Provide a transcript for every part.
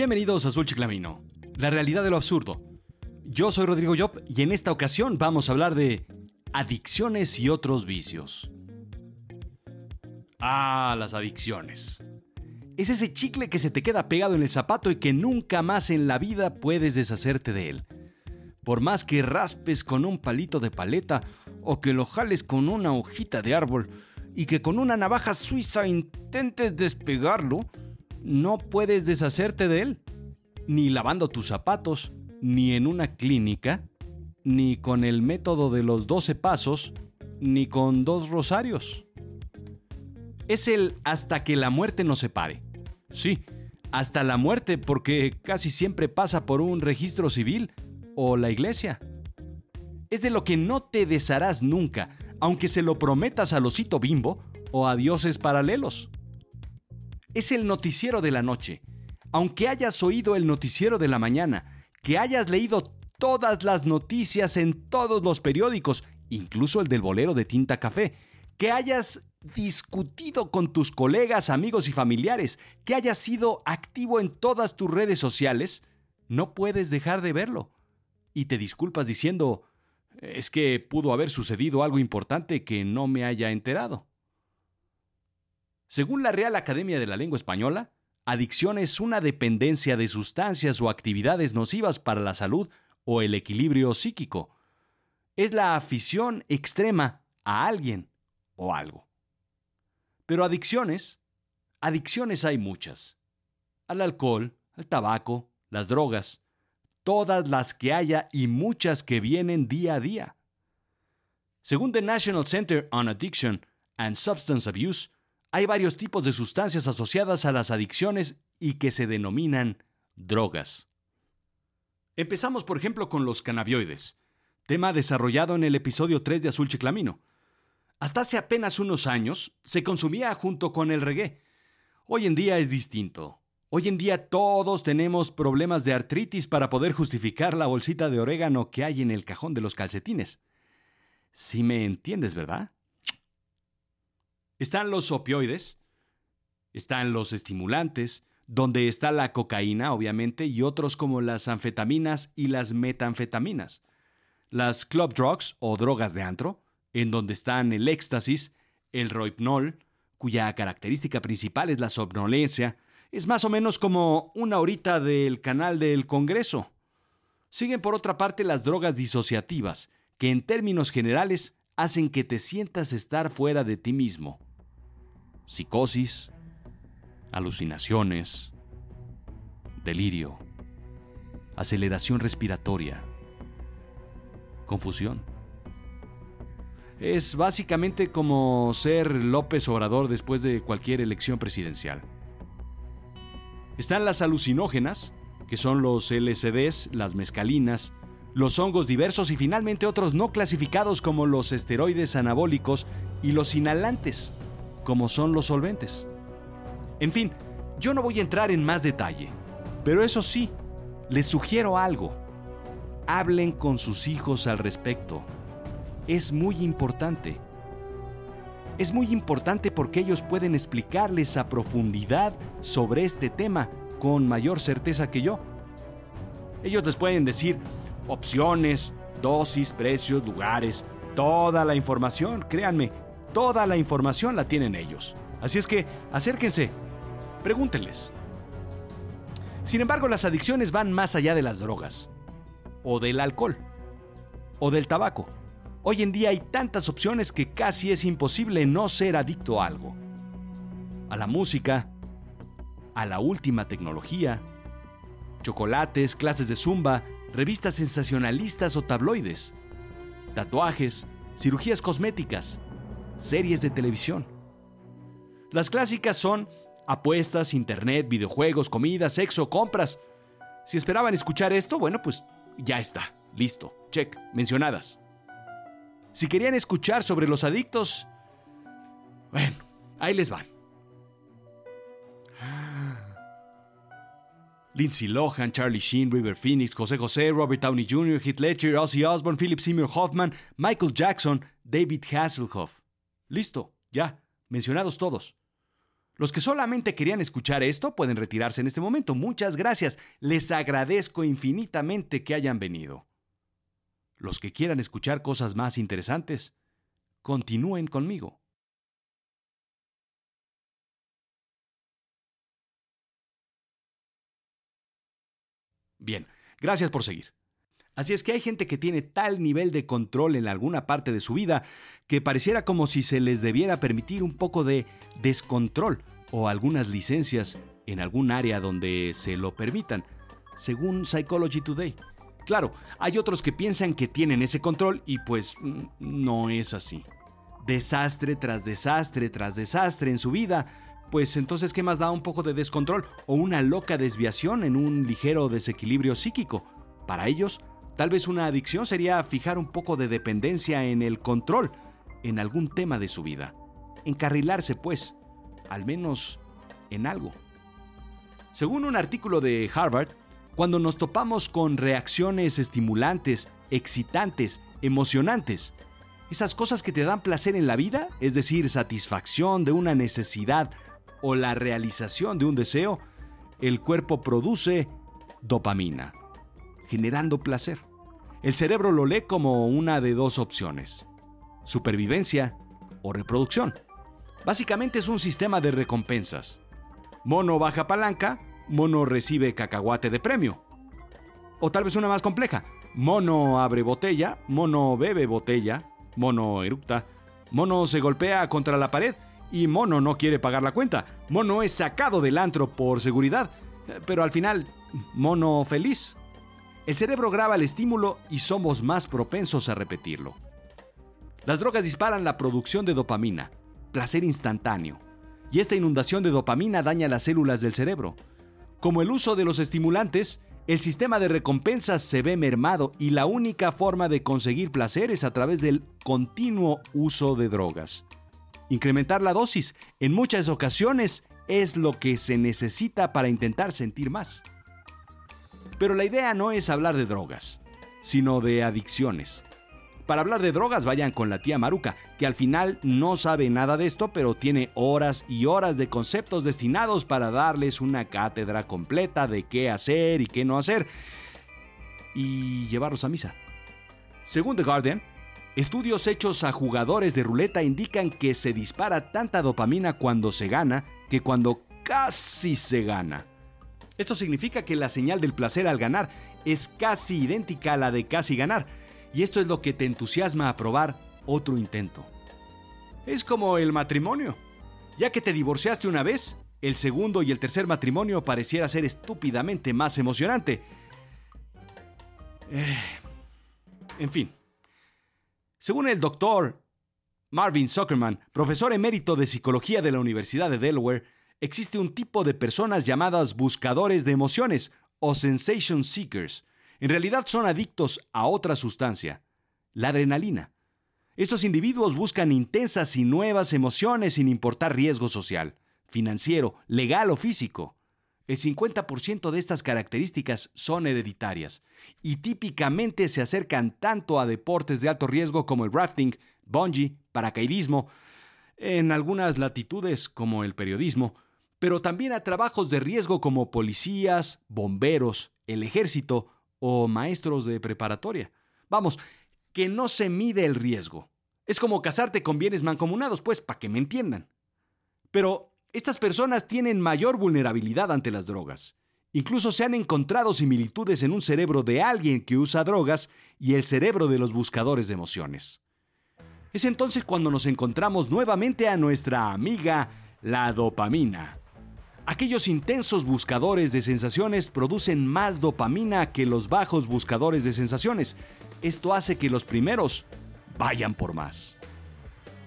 Bienvenidos a Azul Chiclamino, la realidad de lo absurdo. Yo soy Rodrigo Job y en esta ocasión vamos a hablar de adicciones y otros vicios. Ah, las adicciones. Es ese chicle que se te queda pegado en el zapato y que nunca más en la vida puedes deshacerte de él. Por más que raspes con un palito de paleta o que lo jales con una hojita de árbol y que con una navaja suiza intentes despegarlo, no puedes deshacerte de él. Ni lavando tus zapatos, ni en una clínica, ni con el método de los 12 pasos, ni con dos rosarios. Es el hasta que la muerte nos separe. Sí, hasta la muerte porque casi siempre pasa por un registro civil o la iglesia. Es de lo que no te desharás nunca, aunque se lo prometas a Losito Bimbo o a dioses paralelos. Es el noticiero de la noche. Aunque hayas oído el noticiero de la mañana, que hayas leído todas las noticias en todos los periódicos, incluso el del bolero de tinta café, que hayas discutido con tus colegas, amigos y familiares, que hayas sido activo en todas tus redes sociales, no puedes dejar de verlo. Y te disculpas diciendo, es que pudo haber sucedido algo importante que no me haya enterado. Según la Real Academia de la Lengua Española, adicción es una dependencia de sustancias o actividades nocivas para la salud o el equilibrio psíquico. Es la afición extrema a alguien o algo. Pero adicciones, adicciones hay muchas. Al alcohol, al tabaco, las drogas, todas las que haya y muchas que vienen día a día. Según the National Center on Addiction and Substance Abuse, hay varios tipos de sustancias asociadas a las adicciones y que se denominan drogas. Empezamos, por ejemplo, con los cannabinoides, tema desarrollado en el episodio 3 de Azul Chiclamino. Hasta hace apenas unos años se consumía junto con el reggae. Hoy en día es distinto. Hoy en día todos tenemos problemas de artritis para poder justificar la bolsita de orégano que hay en el cajón de los calcetines. Si me entiendes, ¿verdad? Están los opioides, están los estimulantes, donde está la cocaína, obviamente, y otros como las anfetaminas y las metanfetaminas. Las club drugs o drogas de antro, en donde están el éxtasis, el roipnol, cuya característica principal es la somnolencia, es más o menos como una horita del canal del Congreso. Siguen por otra parte las drogas disociativas, que en términos generales hacen que te sientas estar fuera de ti mismo. Psicosis, alucinaciones, delirio, aceleración respiratoria, confusión. Es básicamente como ser López Obrador después de cualquier elección presidencial. Están las alucinógenas, que son los LSDs, las mescalinas, los hongos diversos y finalmente otros no clasificados como los esteroides anabólicos y los inhalantes, como son los solventes. En fin, yo no voy a entrar en más detalle, pero eso sí, les sugiero algo. Hablen con sus hijos al respecto. Es muy importante. Es muy importante porque ellos pueden explicarles a profundidad sobre este tema con mayor certeza que yo. Ellos les pueden decir opciones, dosis, precios, lugares, toda la información, créanme, toda la información la tienen ellos. Así es que acérquense, pregúntenles. Sin embargo, las adicciones van más allá de las drogas, o del alcohol, o del tabaco. Hoy en día hay tantas opciones que casi es imposible no ser adicto a algo. A la música, a la última tecnología, chocolates, clases de zumba, revistas sensacionalistas o tabloides, tatuajes, cirugías cosméticas, series de televisión. Las clásicas son apuestas, internet, videojuegos, comida, sexo, compras. Si esperaban escuchar esto, bueno, pues ya está, listo, check, mencionadas. Si querían escuchar sobre los adictos, bueno, ahí les van. Lindsay Lohan, Charlie Sheen, River Phoenix, José José, Robert Downey Jr., Heath Ledger, Ozzy Osbourne, Philip Seymour Hoffman, Michael Jackson, David Hasselhoff. Listo, ya, mencionados todos. Los que solamente querían escuchar esto pueden retirarse en este momento. Muchas gracias. Les agradezco infinitamente que hayan venido. Los que quieran escuchar cosas más interesantes, continúen conmigo. Bien, gracias por seguir. Así es que hay gente que tiene tal nivel de control en alguna parte de su vida que pareciera como si se les debiera permitir un poco de descontrol o algunas licencias en algún área donde se lo permitan, según Psychology Today. Claro, hay otros que piensan que tienen ese control y pues mm, no es así. Desastre tras desastre tras desastre en su vida, pues entonces ¿qué más da un poco de descontrol o una loca desviación en un ligero desequilibrio psíquico? Para ellos, Tal vez una adicción sería fijar un poco de dependencia en el control en algún tema de su vida. Encarrilarse, pues, al menos en algo. Según un artículo de Harvard, cuando nos topamos con reacciones estimulantes, excitantes, emocionantes, esas cosas que te dan placer en la vida, es decir, satisfacción de una necesidad o la realización de un deseo, el cuerpo produce dopamina, generando placer. El cerebro lo lee como una de dos opciones, supervivencia o reproducción. Básicamente es un sistema de recompensas. Mono baja palanca, mono recibe cacahuate de premio. O tal vez una más compleja. Mono abre botella, mono bebe botella, mono eructa, mono se golpea contra la pared y mono no quiere pagar la cuenta. Mono es sacado del antro por seguridad, pero al final, mono feliz. El cerebro graba el estímulo y somos más propensos a repetirlo. Las drogas disparan la producción de dopamina, placer instantáneo, y esta inundación de dopamina daña las células del cerebro. Como el uso de los estimulantes, el sistema de recompensas se ve mermado y la única forma de conseguir placer es a través del continuo uso de drogas. Incrementar la dosis en muchas ocasiones es lo que se necesita para intentar sentir más. Pero la idea no es hablar de drogas, sino de adicciones. Para hablar de drogas vayan con la tía Maruca, que al final no sabe nada de esto, pero tiene horas y horas de conceptos destinados para darles una cátedra completa de qué hacer y qué no hacer, y llevarlos a misa. Según The Guardian, estudios hechos a jugadores de ruleta indican que se dispara tanta dopamina cuando se gana que cuando casi se gana. Esto significa que la señal del placer al ganar es casi idéntica a la de casi ganar, y esto es lo que te entusiasma a probar otro intento. Es como el matrimonio. Ya que te divorciaste una vez, el segundo y el tercer matrimonio pareciera ser estúpidamente más emocionante. Eh, en fin. Según el doctor Marvin Zuckerman, profesor emérito de psicología de la Universidad de Delaware, existe un tipo de personas llamadas buscadores de emociones o sensation seekers. En realidad son adictos a otra sustancia, la adrenalina. Estos individuos buscan intensas y nuevas emociones sin importar riesgo social, financiero, legal o físico. El 50% de estas características son hereditarias y típicamente se acercan tanto a deportes de alto riesgo como el rafting, bungee, paracaidismo, en algunas latitudes como el periodismo, pero también a trabajos de riesgo como policías, bomberos, el ejército o maestros de preparatoria. Vamos, que no se mide el riesgo. Es como casarte con bienes mancomunados, pues, para que me entiendan. Pero estas personas tienen mayor vulnerabilidad ante las drogas. Incluso se han encontrado similitudes en un cerebro de alguien que usa drogas y el cerebro de los buscadores de emociones. Es entonces cuando nos encontramos nuevamente a nuestra amiga, la dopamina. Aquellos intensos buscadores de sensaciones producen más dopamina que los bajos buscadores de sensaciones. Esto hace que los primeros vayan por más.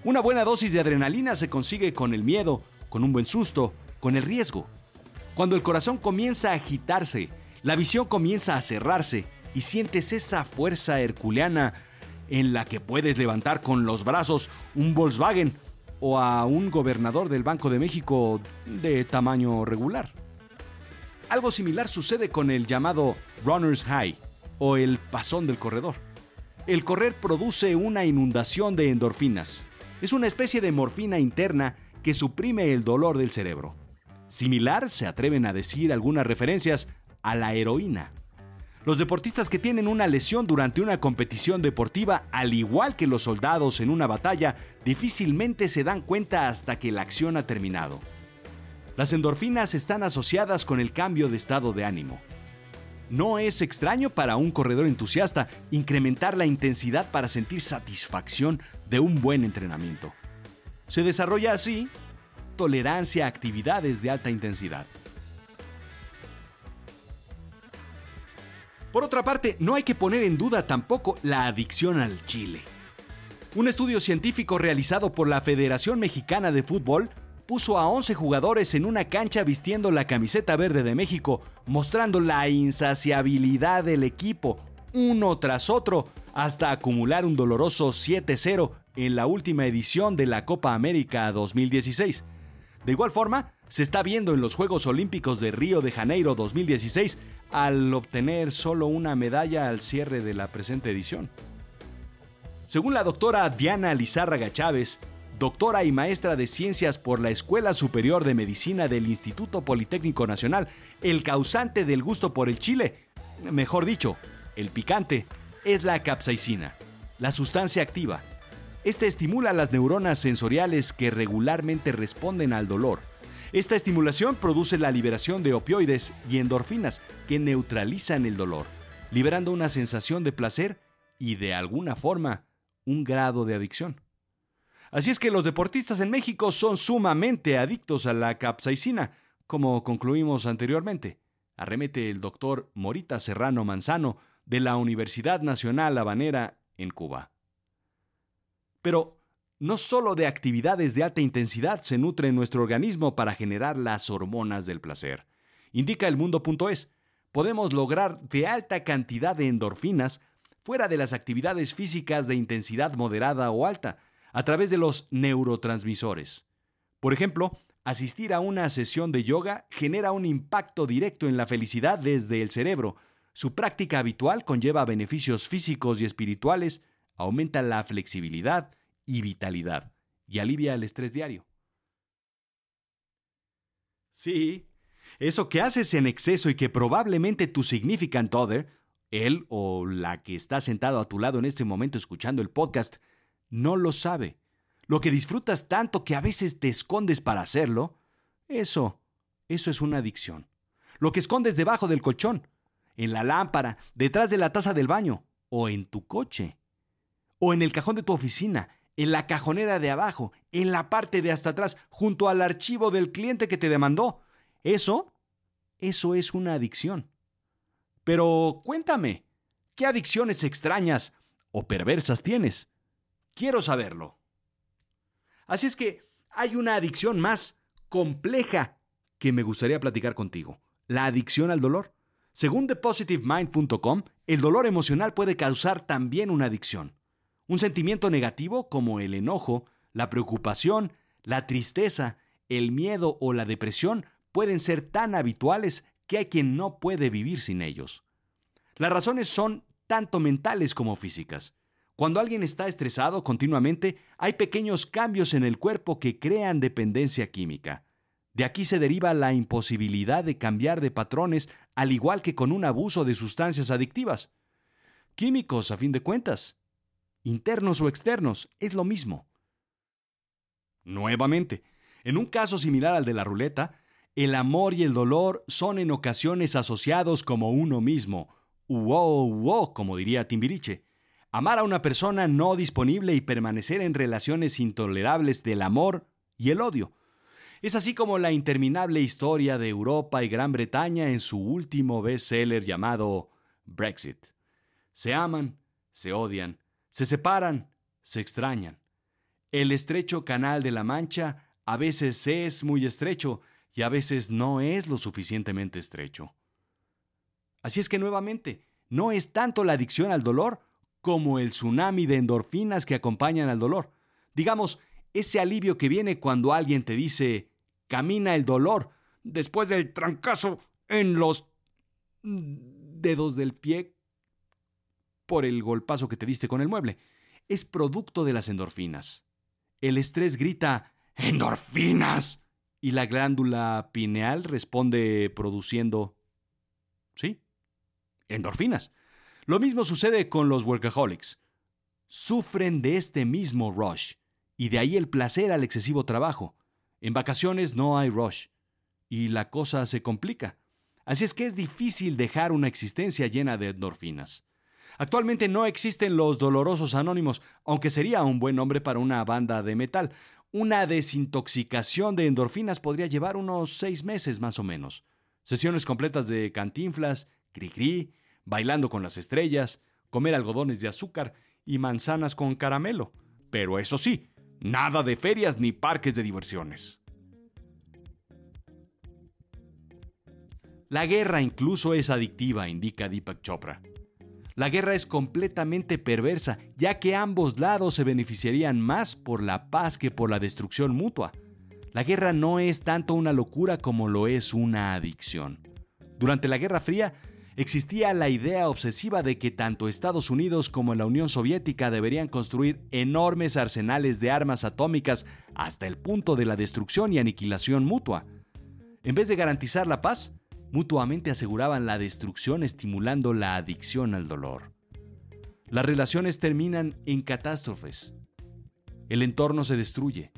Una buena dosis de adrenalina se consigue con el miedo, con un buen susto, con el riesgo. Cuando el corazón comienza a agitarse, la visión comienza a cerrarse y sientes esa fuerza herculeana en la que puedes levantar con los brazos un Volkswagen o a un gobernador del Banco de México de tamaño regular. Algo similar sucede con el llamado runner's high o el pasón del corredor. El correr produce una inundación de endorfinas. Es una especie de morfina interna que suprime el dolor del cerebro. Similar, se atreven a decir algunas referencias, a la heroína. Los deportistas que tienen una lesión durante una competición deportiva, al igual que los soldados en una batalla, difícilmente se dan cuenta hasta que la acción ha terminado. Las endorfinas están asociadas con el cambio de estado de ánimo. No es extraño para un corredor entusiasta incrementar la intensidad para sentir satisfacción de un buen entrenamiento. Se desarrolla así tolerancia a actividades de alta intensidad. Por otra parte, no hay que poner en duda tampoco la adicción al chile. Un estudio científico realizado por la Federación Mexicana de Fútbol puso a 11 jugadores en una cancha vistiendo la camiseta verde de México, mostrando la insaciabilidad del equipo, uno tras otro, hasta acumular un doloroso 7-0 en la última edición de la Copa América 2016. De igual forma, se está viendo en los Juegos Olímpicos de Río de Janeiro 2016 al obtener solo una medalla al cierre de la presente edición. Según la doctora Diana Lizárraga Chávez, doctora y maestra de ciencias por la Escuela Superior de Medicina del Instituto Politécnico Nacional, el causante del gusto por el chile, mejor dicho, el picante, es la capsaicina, la sustancia activa. Este estimula las neuronas sensoriales que regularmente responden al dolor esta estimulación produce la liberación de opioides y endorfinas que neutralizan el dolor, liberando una sensación de placer y de alguna forma un grado de adicción. Así es que los deportistas en México son sumamente adictos a la capsaicina, como concluimos anteriormente. Arremete el doctor Morita Serrano Manzano de la Universidad Nacional Habanera en Cuba. Pero, no solo de actividades de alta intensidad se nutre nuestro organismo para generar las hormonas del placer. Indica el mundo.es, podemos lograr de alta cantidad de endorfinas fuera de las actividades físicas de intensidad moderada o alta, a través de los neurotransmisores. Por ejemplo, asistir a una sesión de yoga genera un impacto directo en la felicidad desde el cerebro. Su práctica habitual conlleva beneficios físicos y espirituales, aumenta la flexibilidad, y vitalidad y alivia el estrés diario. Sí, eso que haces en exceso y que probablemente tu significant other, él o la que está sentado a tu lado en este momento escuchando el podcast, no lo sabe. Lo que disfrutas tanto que a veces te escondes para hacerlo, eso, eso es una adicción. Lo que escondes debajo del colchón, en la lámpara, detrás de la taza del baño, o en tu coche, o en el cajón de tu oficina, en la cajonera de abajo, en la parte de hasta atrás, junto al archivo del cliente que te demandó. Eso, eso es una adicción. Pero cuéntame, ¿qué adicciones extrañas o perversas tienes? Quiero saberlo. Así es que hay una adicción más compleja que me gustaría platicar contigo, la adicción al dolor. Según thepositivemind.com, el dolor emocional puede causar también una adicción. Un sentimiento negativo como el enojo, la preocupación, la tristeza, el miedo o la depresión pueden ser tan habituales que hay quien no puede vivir sin ellos. Las razones son tanto mentales como físicas. Cuando alguien está estresado continuamente, hay pequeños cambios en el cuerpo que crean dependencia química. De aquí se deriva la imposibilidad de cambiar de patrones, al igual que con un abuso de sustancias adictivas. Químicos, a fin de cuentas internos o externos, es lo mismo. Nuevamente, en un caso similar al de la ruleta, el amor y el dolor son en ocasiones asociados como uno mismo, uo, uo, como diría Timbiriche. Amar a una persona no disponible y permanecer en relaciones intolerables del amor y el odio. Es así como la interminable historia de Europa y Gran Bretaña en su último bestseller llamado Brexit. Se aman, se odian, se separan, se extrañan. El estrecho canal de la Mancha a veces es muy estrecho y a veces no es lo suficientemente estrecho. Así es que nuevamente, no es tanto la adicción al dolor como el tsunami de endorfinas que acompañan al dolor. Digamos, ese alivio que viene cuando alguien te dice, camina el dolor, después del trancazo en los dedos del pie por el golpazo que te diste con el mueble. Es producto de las endorfinas. El estrés grita, endorfinas. Y la glándula pineal responde produciendo, sí, endorfinas. Lo mismo sucede con los workaholics. Sufren de este mismo rush, y de ahí el placer al excesivo trabajo. En vacaciones no hay rush, y la cosa se complica. Así es que es difícil dejar una existencia llena de endorfinas. Actualmente no existen los dolorosos anónimos, aunque sería un buen nombre para una banda de metal. Una desintoxicación de endorfinas podría llevar unos seis meses más o menos. Sesiones completas de cantinflas, cri-cri, bailando con las estrellas, comer algodones de azúcar y manzanas con caramelo. Pero eso sí, nada de ferias ni parques de diversiones. La guerra incluso es adictiva, indica Deepak Chopra. La guerra es completamente perversa, ya que ambos lados se beneficiarían más por la paz que por la destrucción mutua. La guerra no es tanto una locura como lo es una adicción. Durante la Guerra Fría existía la idea obsesiva de que tanto Estados Unidos como la Unión Soviética deberían construir enormes arsenales de armas atómicas hasta el punto de la destrucción y aniquilación mutua. En vez de garantizar la paz, mutuamente aseguraban la destrucción estimulando la adicción al dolor. Las relaciones terminan en catástrofes. El entorno se destruye.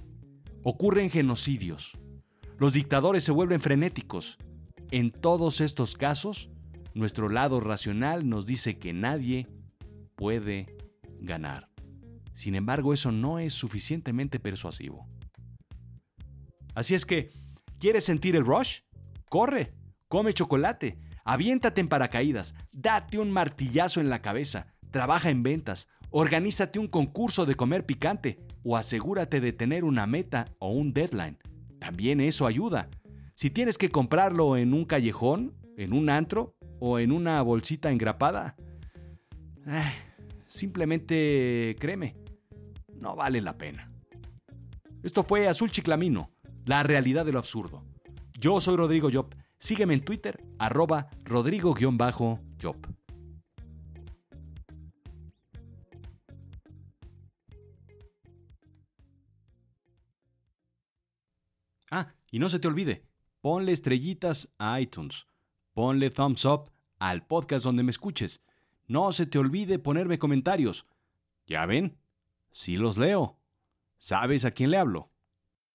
Ocurren genocidios. Los dictadores se vuelven frenéticos. En todos estos casos, nuestro lado racional nos dice que nadie puede ganar. Sin embargo, eso no es suficientemente persuasivo. Así es que, ¿quieres sentir el rush? Corre, Come chocolate, aviéntate en paracaídas, date un martillazo en la cabeza, trabaja en ventas, organízate un concurso de comer picante o asegúrate de tener una meta o un deadline. También eso ayuda. Si tienes que comprarlo en un callejón, en un antro o en una bolsita engrapada, eh, simplemente créeme, no vale la pena. Esto fue Azul Chiclamino, la realidad de lo absurdo. Yo soy Rodrigo Job Sígueme en Twitter, arroba rodrigo-job. Ah, y no se te olvide, ponle estrellitas a iTunes, ponle thumbs up al podcast donde me escuches. No se te olvide ponerme comentarios. Ya ven, sí los leo. ¿Sabes a quién le hablo?